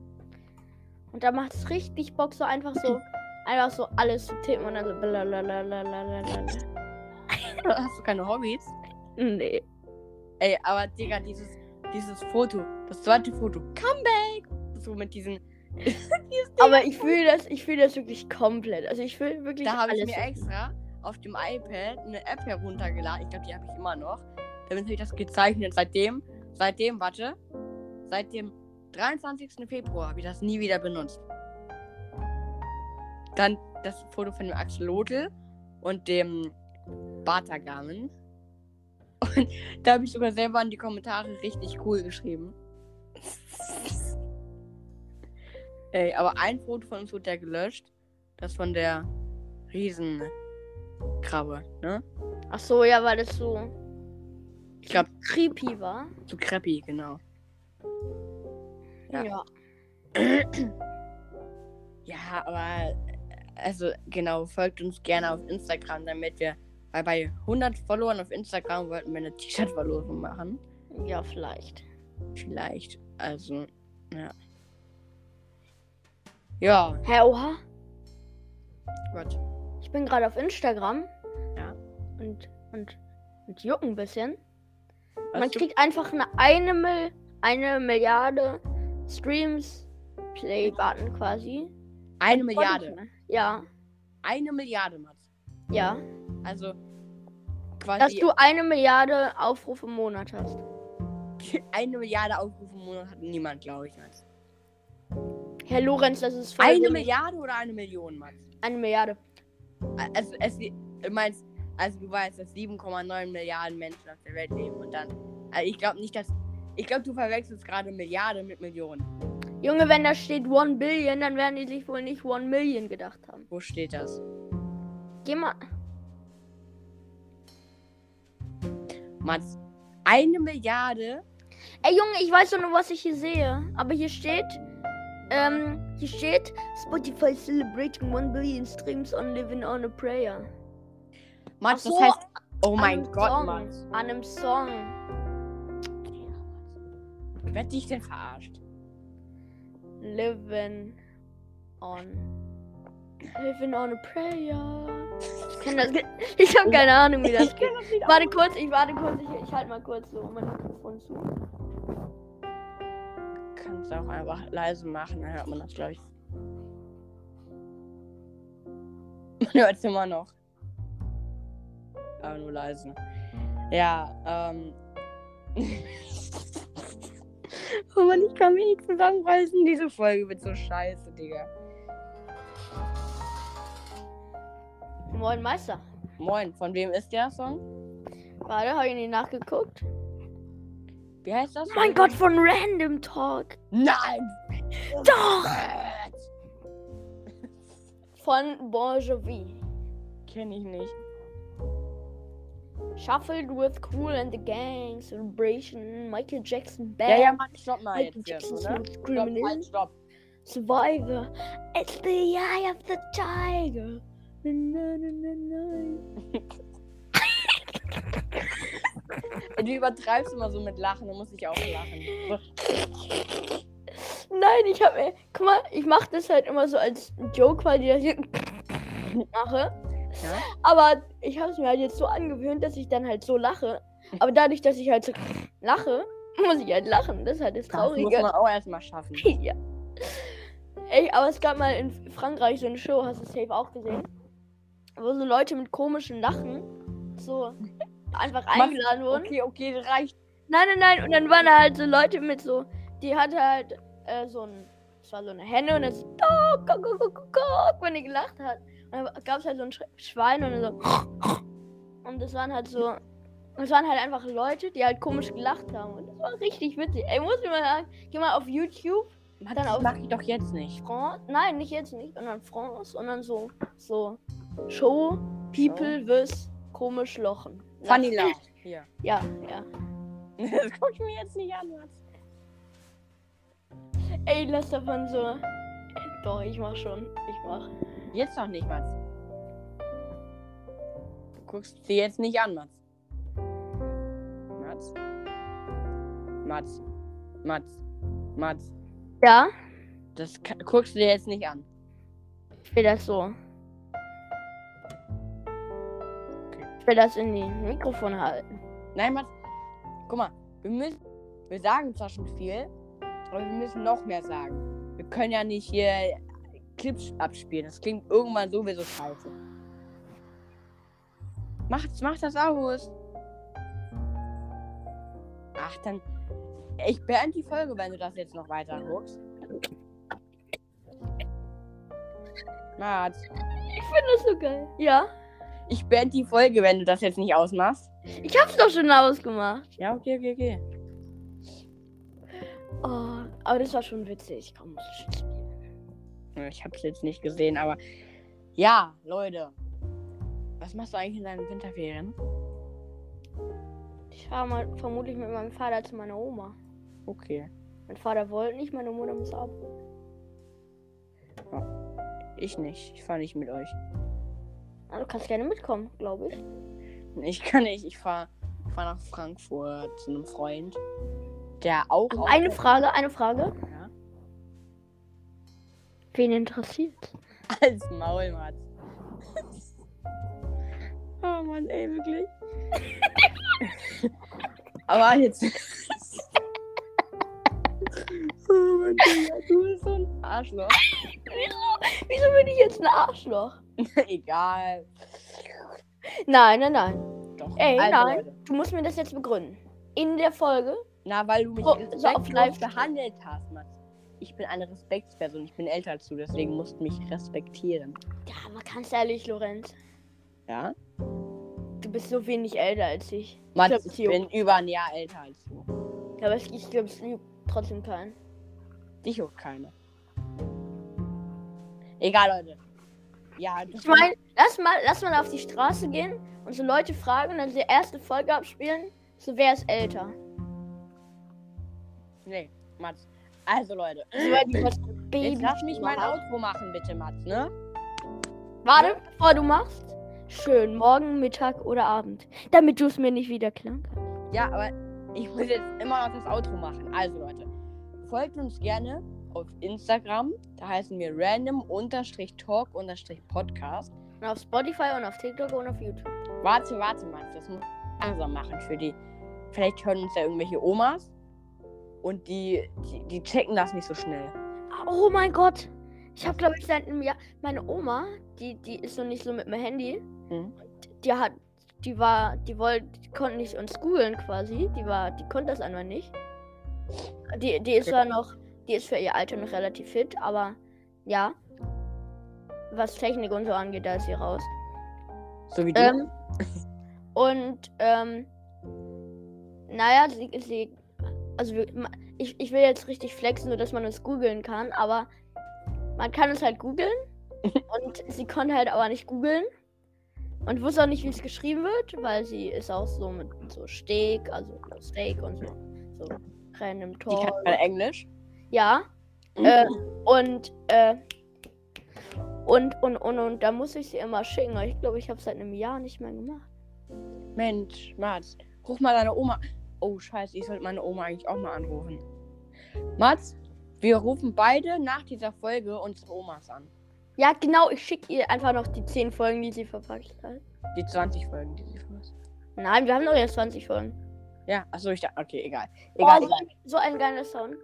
Und da macht es richtig Bock, so einfach so, einfach so alles zu tippen und dann so blablabla. Hast du keine Hobbys? Nee. Ey, aber Digga, dieses, dieses Foto, das zweite Foto, Comeback! So mit diesen. Aber ich fühle das, ich fühle das wirklich komplett. Also ich fühle wirklich Da habe ich mir extra auf dem iPad eine App heruntergeladen. Ich glaube, die habe ich immer noch. Damit habe ich das gezeichnet. Seitdem, seitdem, warte, seit dem 23. Februar habe ich das nie wieder benutzt. Dann das Foto von dem Axolotl und dem Bartagamen. Und da habe ich sogar selber in die Kommentare richtig cool geschrieben. Ey, aber ein Foto von uns wurde ja gelöscht. Das von der Riesenkrabbe, ne? Ach so, ja, weil das so Ich glaube, creepy war. zu Kreppi, genau. Ja. ja. Ja, aber also genau, folgt uns gerne auf Instagram, damit wir, weil bei 100 Followern auf Instagram wollten wir eine T-Shirt-Verlosung machen. Ja, vielleicht. Vielleicht, also, ja. Ja, Hä, oha. Gott. Ich bin gerade auf Instagram. Ja. und, und, und jucken ein bisschen. Was Man kriegt einfach eine, eine, Mil eine Milliarde Streams Play-Button quasi. eine Milliarde. Ja, Eine Milliarde, Mats. ja. Also Dass quasi du eine Milliarde Aufrufe im Monat hast. eine Milliarde Aufrufe im Monat hat niemand, glaube ich, Mats. Herr Lorenz, das ist voll Eine wenig. Milliarde oder eine Million, Mats? Eine Milliarde. Also, es, du meinst, also du weißt, dass 7,9 Milliarden Menschen auf der Welt leben und dann. Also ich glaube nicht, dass. Ich glaube, du verwechselst gerade Milliarde mit Millionen. Junge, wenn da steht 1 Billion, dann werden die sich wohl nicht 1 Million gedacht haben. Wo steht das? Geh mal. Mats, eine Milliarde? Ey Junge, ich weiß doch nur, was ich hier sehe. Aber hier steht, ähm, hier steht Spotify celebrating 1 billion streams on living on a prayer. Mats, Ach das so, heißt. Oh mein Gott, Song. Mats. An einem Song. Werd dich denn verarscht? Living on. Living on a prayer. Ich kenn das. Ich habe keine Ahnung, wie das geht. das nicht Warte kurz, ich warte kurz, ich, ich halte mal kurz so mein Mikrofon zu. Kannst auch einfach leise machen, dann hört man das, glaube ich. Man hört es immer noch. Aber nur leise. Ja, ähm. oh Mann, ich kann mich nicht zusammenreißen. Diese Folge wird so scheiße, Digga. Moin Meister. Moin, von wem ist der Song? Warte, habe ich nicht nachgeguckt? Wie heißt das? Mein Gott, von Random Talk. Nein! Doch! Von Bon Jovi. Kenn ich nicht. Shuffled with Cool and the Gang. Celebration. Michael Jackson Band. Ja, ja, Mann, stopp mal Michael jetzt, jetzt Jackson oder? Smooth Stopp, halt, stopp. Survivor. It's the eye of the tiger. Du übertreibst immer so mit Lachen, dann muss ich auch lachen. Nein, ich habe mir. Guck mal, ich mache das halt immer so als Joke, weil ich das hier mache. Ja? Aber ich habe es mir halt jetzt so angewöhnt, dass ich dann halt so lache. Aber dadurch, dass ich halt so lache, muss ich halt lachen. Das ist halt das Das muss Traurige. man auch erstmal schaffen. ja. Ey, aber es gab mal in Frankreich so eine Show, hast du safe auch gesehen? Wo so Leute mit komischen Lachen so einfach eingeladen wurden. Okay, okay, das reicht. Nein, nein, nein. Und dann waren da halt so Leute mit so, die hatte halt äh, so ein, das war so eine Henne und dann so, "Kuck, kuck, kuck, kuck, kuck", wenn die gelacht hat. Und dann gab es halt so ein Sch Schwein und dann so, und das waren halt so, das waren halt einfach Leute, die halt komisch gelacht haben. Und das war richtig witzig. Ey, muss ich mal sagen, geh mal auf YouTube, Mann, Dann das auf- mach ich doch jetzt nicht. France, nein, nicht jetzt nicht, sondern France, und dann so, so, Show, People with komisch Lochen. Funny Love. Hier. Ja, ja. Das guck ich mir jetzt nicht an, Mats. Ey, lass davon so. Doch, ich mach schon. Ich mach. Jetzt noch nicht, Mats. Du guckst sie jetzt nicht an, Mats. Mats. Mats. Mats. Mats. Ja, Das guckst du dir jetzt nicht an. ich will das so. Will das in die Mikrofon halten. Nein, Mats. Guck mal, wir müssen. Wir sagen zwar schon viel, aber wir müssen noch mehr sagen. Wir können ja nicht hier Clips abspielen. Das klingt irgendwann sowieso scheiße. Mach, mach das aus. Ach, dann. Ich beende die Folge, wenn du das jetzt noch weiter guckst. Mats, Ich finde das so geil. Ja, ich beende die Folge, wenn du das jetzt nicht ausmachst. ich hab's doch schon ausgemacht. Ja, okay, okay, okay. Oh, aber das war schon witzig. Komm, muss ich spielen. Ich hab's jetzt nicht gesehen, aber. Ja, Leute. Was machst du eigentlich in deinen Winterferien? Ich fahre mal vermutlich mit meinem Vater zu meiner Oma. Okay. Mein Vater wollte nicht, meine Mutter muss abholen. Ich nicht. Ich fahre nicht mit euch. Ah, du kannst gerne mitkommen, glaube ich. Ich kann nicht. Ich fahre fahr nach Frankfurt zu einem Freund. Der auch. Also eine Frage, eine Frage. Ja. Wen interessiert? Als Maul, Mats. oh Mann, ey, wirklich. Aber jetzt. oh Mann, Digga, du bist so ein Arschloch. Wieso, wieso bin ich jetzt ein Arschloch? Egal. Nein, nein, nein. Doch. Ey, also, nein. Leute. Du musst mir das jetzt begründen. In der Folge. Na, weil du mich So- so auf live- behandelt hast, Mann. Ich bin eine Respektsperson. Ich bin älter als du, deswegen musst du mich respektieren. Ja, aber ganz ehrlich, Lorenz. Ja? Du bist so wenig älter als ich. Mats, glaub, ich bin über ein Jahr älter als du. Ja, aber ich, ich glaube, es juckt trotzdem keinen. Dich juckt keine. Egal, Leute. Ja, Ich meine, lass mal, lass mal auf die Straße gehen und so Leute fragen und dann die erste Folge abspielen. So, wer ist älter? Nee, Mats. Also, Leute. Jetzt lass mich mein. Outro machen, bitte, Mats, ne? Warte, bevor du machst. Schön, morgen, Mittag oder Abend. Damit du es mir nicht wieder klang kannst. Ja, aber ich muss jetzt immer noch das Outro machen. Also, Leute. Folgt uns gerne auf Instagram. Da heißen wir random-talk-podcast. Und auf Spotify und auf TikTok und auf YouTube. Warte, warte, Mats. Das muss ich langsam machen für die. Vielleicht hören uns ja irgendwelche Omas. Und die, die, die checken das nicht so schnell. Oh mein Gott. Ich habe, glaube ich, seit einem Jahr. Meine Oma, die, die ist noch nicht so mit meinem Handy. Hm? Die hat. Die war. Die wollte. Die konnte nicht uns googeln quasi. Die war. Die konnte das einfach nicht. Die, die ist zwar noch. Die ist für ihr Alter noch relativ fit, aber ja. Was Technik und so angeht, da ist sie raus. So wie du. Ähm, und, ähm, naja, sie, sie also ich, ich will jetzt richtig flexen, nur dass man uns googeln kann, aber man kann es halt googeln und sie konnte halt aber nicht googeln und wusste auch nicht, wie es geschrieben wird, weil sie ist auch so mit so Steak, also Steak und so, so random die kann mal Englisch. Ja, äh, und, äh, und, und, und, und da muss ich sie immer schicken. Ich glaube, ich habe es seit einem Jahr nicht mehr gemacht. Mensch, Mats, ruf mal deine Oma. Oh, scheiße, ich sollte meine Oma eigentlich auch mal anrufen. Mats, wir rufen beide nach dieser Folge unsere Omas an. Ja, genau, ich schicke ihr einfach noch die 10 Folgen, die sie verpackt hat. Die 20 Folgen, die sie vermisst. Nein, wir haben doch jetzt 20 Folgen. Ja, achso, ich dachte, okay, egal. Oh, Egal, so, egal. ein, so ein geiler Sound.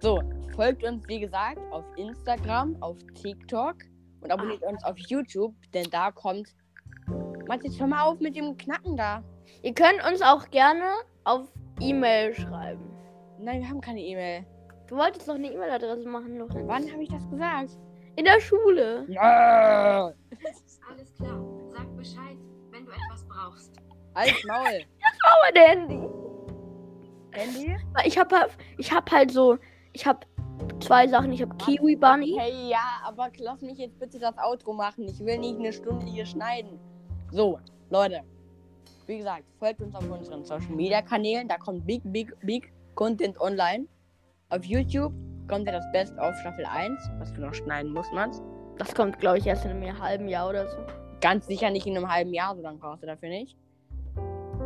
So, folgt uns, wie gesagt, auf Instagram, auf TikTok und abonniert uns auf YouTube, denn da kommt. Mats, jetzt hör mal auf mit dem Knacken da. Ihr könnt uns auch gerne auf E-Mail schreiben. Nein, wir haben keine E-Mail. Du wolltest doch eine E-Mail-Adresse machen, Lorenz. Wann habe ich das gesagt? In der Schule. Ja. Alles klar. Sag Bescheid, wenn du etwas brauchst. Als Maul. Aber der Handy. Handy? Weil Ich habe halt, ich hab halt so, ich habe zwei Sachen. Ich habe Kiwi Bunny. Hey, ja, aber lass mich jetzt bitte das Outro machen. Ich will nicht eine Stunde hier schneiden. So, Leute. Wie gesagt, folgt uns auf unseren Social Media Kanälen. Da kommt big, big, big Content online. Auf YouTube kommt ja das Best auf Staffel 1, was du noch schneiden musst, Mats. Das kommt, glaube ich, erst in einem halben Jahr oder so. Ganz sicher nicht in einem halben Jahr, so lange brauchst du dafür nicht.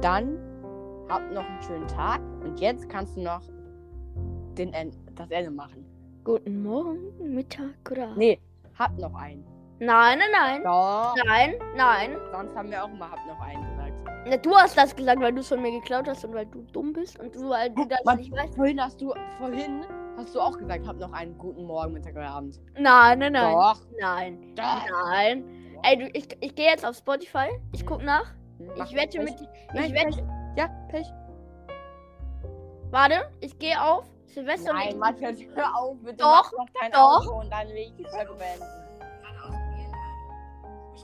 Dann habt noch einen schönen Tag und jetzt kannst du noch den End, das Ende machen. Guten Morgen, Mittag oder? Nee, habt noch einen. Nein, nein, nein. Doch. Nein, nein. Sonst haben wir auch immer habt noch einen gesagt. Na, du hast das gesagt, weil du es von mir geklaut hast und weil du dumm bist und du, weil du das Mann, nicht weißt. Vorhin hast du, vorhin hast du auch gesagt, habt noch einen guten Morgen, Mittag oder Abend. Nein, nein, nein. Doch. Nein. Doch. Nein. Ey, du, ich, ich gehe jetzt auf Spotify. Ich guck nach. Mach Ich wette Pech. mit. Nein, Ich wette. Pech. Ja, Pech. Warte, ich gehe auf Silvester. Nein, Matthias, hör auf, bitte. Doch, Mach noch dein doch. Auto und dann will ich die Folge beenden.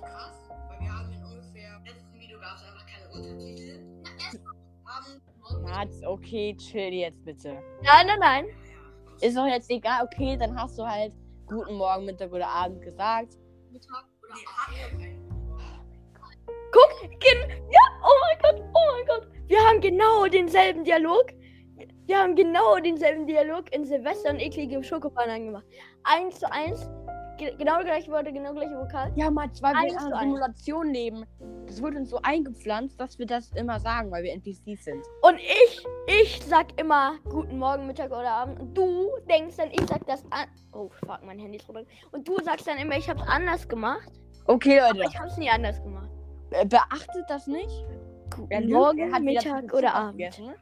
Krass, weil wir haben in ungefähr letzten Video gab es einfach keine Untertitel. Na, erst Abend, Mats, okay, chill jetzt bitte. Nein, nein, nein. Ist doch jetzt egal, okay, dann hast du halt guten Morgen, Mittag oder Abend gesagt. Mittag oder Abend. Guck, gen ja, oh mein Gott, oh mein Gott. Wir haben genau denselben Dialog. Wir haben genau denselben Dialog in Silvester und eklige Schokobananen gemacht. Eins zu eins. Ge genau gleiche Worte, genau gleiche Vokal. Ja, Mats, weil wir Eins in zu einer. Simulation leben. Das wird uns so eingepflanzt, dass wir das immer sagen, weil wir NPCs sind. Und ich, ich sag immer guten Morgen, Mittag oder Abend. Und du denkst dann, ich sag das an. Oh, fuck, mein Handy ist runter. Und du sagst dann immer, ich hab's anders gemacht. Okay, Aber Leute. ich hab's nie anders gemacht. Beachtet das nicht. Lügt, Morgen, Mittag oder Abend. aufgegessen.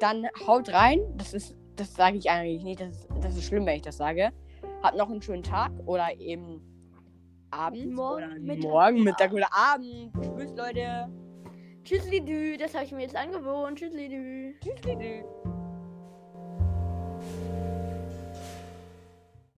Dann haut rein. Das ist, das sage ich eigentlich nicht. Das ist, das ist schlimm, wenn ich das sage. Habt noch einen schönen Tag oder eben Abend Morgen, oder Mittag morgen, oder Mittag oder Abend. Tschüss, Leute. Tschüsslidü, das habe ich mir jetzt angewohnt. Tschüsslidü. Tschüss, Leute.